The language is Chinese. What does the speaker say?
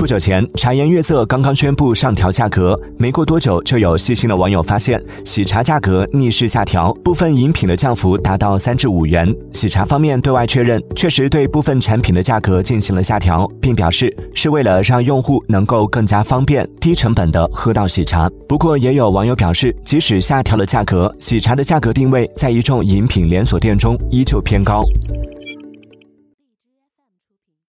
不久前茶颜悦色刚刚宣布上调价格没过多久就有细心的网友发现喜茶价格逆势下调部分饮品的降幅达到三至五元。喜茶方面对外确认确实对部分产品的价格进行了下调并表示是为了让用户能够更加方便低成本的喝到喜茶。不过也有网友表示即使下调了价格喜茶的价格定位在一众饮品连锁店中依旧偏高。